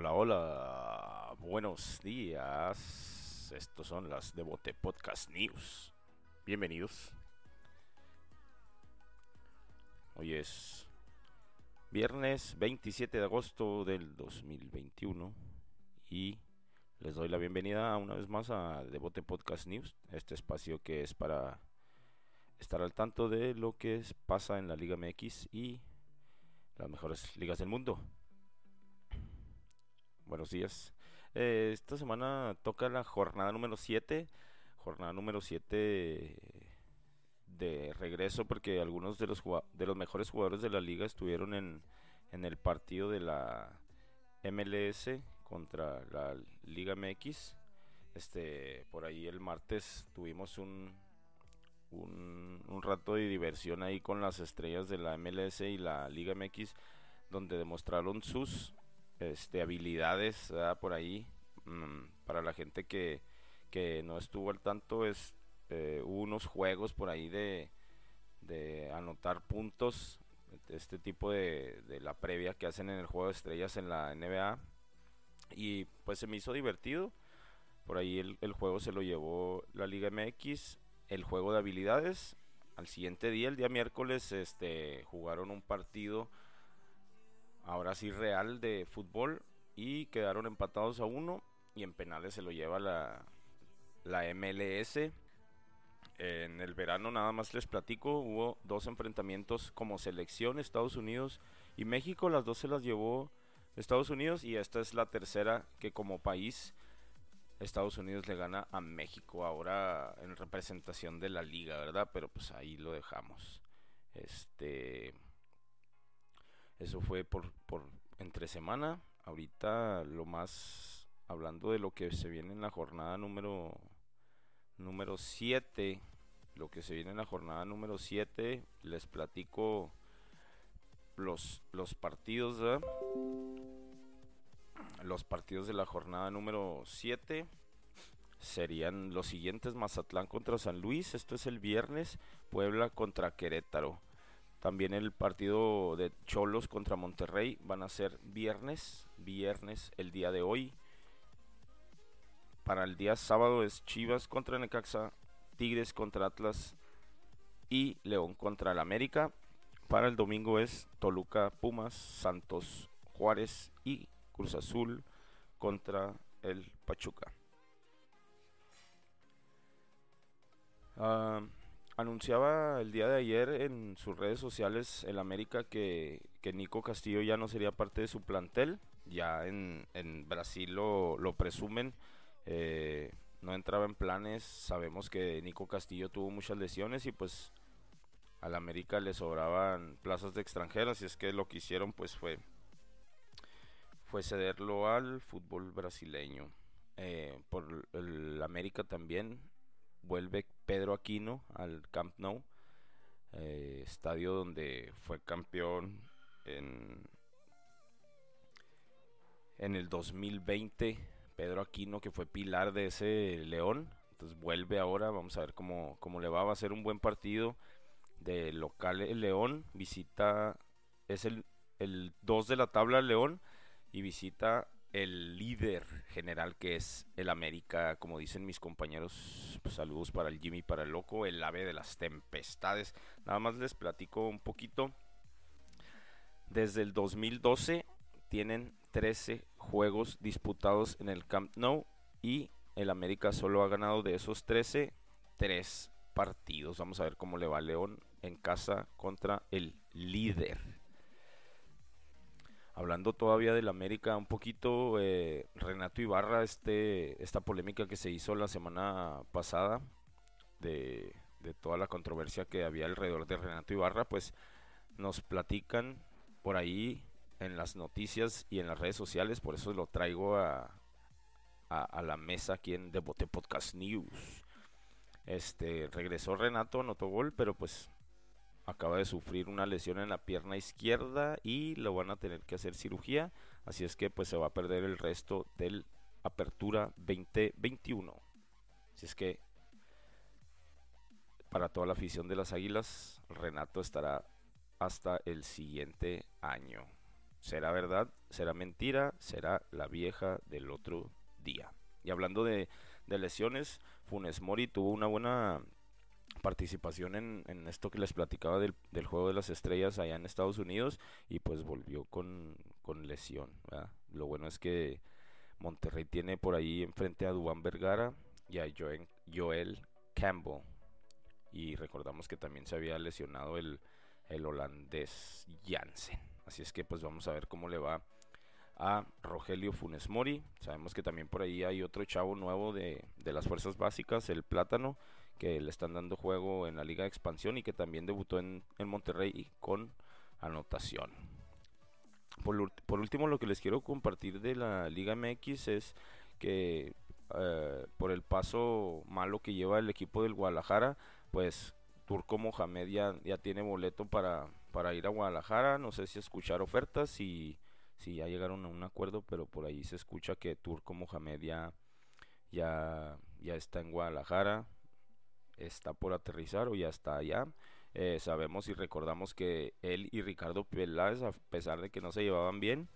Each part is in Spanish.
Hola, hola, buenos días. Estos son las Devote Podcast News. Bienvenidos. Hoy es viernes 27 de agosto del 2021 y les doy la bienvenida una vez más a Devote Podcast News, este espacio que es para estar al tanto de lo que pasa en la Liga MX y las mejores ligas del mundo. Buenos días. Eh, esta semana toca la jornada número 7. Jornada número 7 de regreso porque algunos de los, de los mejores jugadores de la liga estuvieron en, en el partido de la MLS contra la Liga MX. Este, por ahí el martes tuvimos un, un, un, rato de diversión ahí con las estrellas de la MLS y la Liga MX, donde demostraron sus este, habilidades por ahí. Mm, para la gente que, que no estuvo al tanto, es, eh, unos juegos por ahí de, de anotar puntos, este tipo de, de la previa que hacen en el juego de estrellas en la NBA. Y pues se me hizo divertido. Por ahí el, el juego se lo llevó la Liga MX el juego de habilidades. Al siguiente día, el día miércoles, este, jugaron un partido, ahora sí real, de fútbol y quedaron empatados a uno y en penales se lo lleva la, la MLS. En el verano nada más les platico, hubo dos enfrentamientos como selección Estados Unidos y México, las dos se las llevó Estados Unidos y esta es la tercera que como país Estados Unidos le gana a México ahora en representación de la liga, ¿verdad? Pero pues ahí lo dejamos. Este eso fue por, por entre semana. Ahorita lo más hablando de lo que se viene en la jornada número número 7, lo que se viene en la jornada número 7, les platico los los partidos, los partidos de la jornada número 7 serían los siguientes: Mazatlán contra San Luis, esto es el viernes, Puebla contra Querétaro. También el partido de Cholos contra Monterrey van a ser viernes, viernes el día de hoy. Para el día sábado es Chivas contra Necaxa, Tigres contra Atlas y León contra el América. Para el domingo es Toluca, Pumas, Santos, Juárez y Cruz Azul contra el Pachuca. Uh, anunciaba el día de ayer en sus redes sociales el América que, que, Nico Castillo ya no sería parte de su plantel. Ya en, en Brasil lo, lo presumen. Eh, no entraba en planes. Sabemos que Nico Castillo tuvo muchas lesiones y pues al América le sobraban plazas de extranjeras. Y es que lo que hicieron pues fue fue cederlo al fútbol brasileño. Eh, por el América también vuelve Pedro Aquino al Camp Nou, eh, estadio donde fue campeón en, en el 2020. Pedro Aquino, que fue pilar de ese León, entonces vuelve ahora. Vamos a ver cómo, cómo le va. Va a ser un buen partido de local el León. Visita, es el, el 2 de la tabla León y visita el líder general que es el América, como dicen mis compañeros, pues, saludos para el Jimmy, para el loco, el ave de las tempestades. Nada más les platico un poquito. Desde el 2012 tienen 13 juegos disputados en el Camp Nou y el América solo ha ganado de esos 13 3 partidos. Vamos a ver cómo le va León en casa contra el líder. Hablando todavía del América un poquito, eh, Renato Ibarra, este, esta polémica que se hizo la semana pasada de, de, toda la controversia que había alrededor de Renato Ibarra, pues nos platican por ahí en las noticias y en las redes sociales, por eso lo traigo a, a, la mesa aquí en Devote Podcast News. Este, regresó Renato, anotó gol, pero pues acaba de sufrir una lesión en la pierna izquierda y lo van a tener que hacer cirugía, así es que pues se va a perder el resto del Apertura 2021. Así es que para toda la afición de las Águilas, Renato estará hasta el siguiente año. ¿Será verdad? ¿Será mentira? ¿Será la vieja del otro día? Y hablando de, lesiones, Funes Mori tuvo una buena participación en, esto que les platicaba del, juego de las estrellas allá en Estados Unidos y pues volvió con, lesión. Lo bueno es que Monterrey tiene por ahí enfrente a Duan Vergara y a Joel Campbell. Y recordamos que también se había lesionado el, holandés Jansen. Así es que pues vamos a ver cómo le va a Rogelio Funes Mori. Sabemos que también por ahí hay otro chavo nuevo de las fuerzas básicas, el Plátano, que le están dando juego en la Liga de Expansión y que también debutó en, en Monterrey con anotación. Por, por, último, lo que les quiero compartir de la Liga MX es que eh, por el paso malo que lleva el equipo del Guadalajara, pues Turco Mohamed ya, ya tiene boleto para, para ir a Guadalajara. No sé si escuchar ofertas, y si ya llegaron a un acuerdo, pero por ahí se escucha que Turco Mohamed ya, ya, está en Guadalajara, está por aterrizar o ya está allá. Eh, sabemos y recordamos que él y Ricardo Peláez, a pesar de que no se llevaban bien,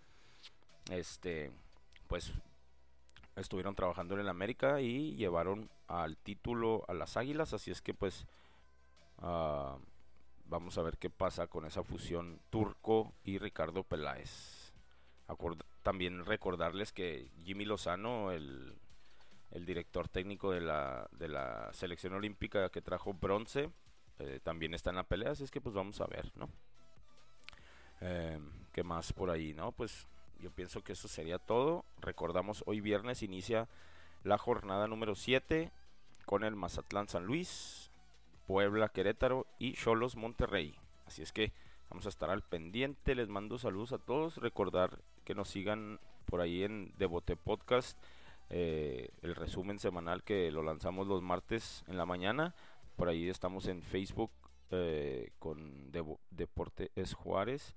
este, pues estuvieron trabajando en el América y llevaron al título a las Águilas, así es que pues uh, vamos a ver qué pasa con esa fusión Turco y Ricardo Peláez. también recordarles que Jimmy Lozano, el, el director técnico de la, de la selección olímpica que trajo bronce, eh, también está en la pelea, así es que pues vamos a ver, ¿no? Eh, ¿Qué más por ahí, no? Pues yo pienso que eso sería todo. Recordamos, hoy viernes inicia la jornada número 7 con el Mazatlán San Luis, Puebla Querétaro y Cholos Monterrey. Así es que vamos a estar al pendiente. Les mando saludos a todos. Recordar que nos sigan por ahí en Devote Podcast. Eh, el resumen semanal que lo lanzamos los martes en la mañana. Por ahí estamos en Facebook eh, con Deporte Es Juárez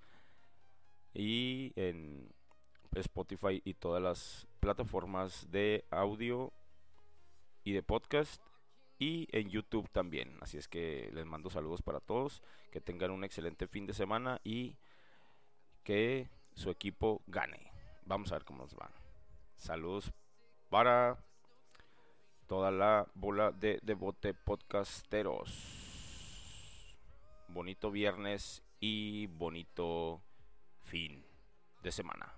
y en Spotify y todas las plataformas de audio y de podcast y en YouTube también. Así es que les mando saludos para todos, que tengan un excelente fin de semana y que su equipo gane. Vamos a ver cómo nos va. Saludos para toda la bola de devote podcasteros. Bonito viernes y bonito fin de semana.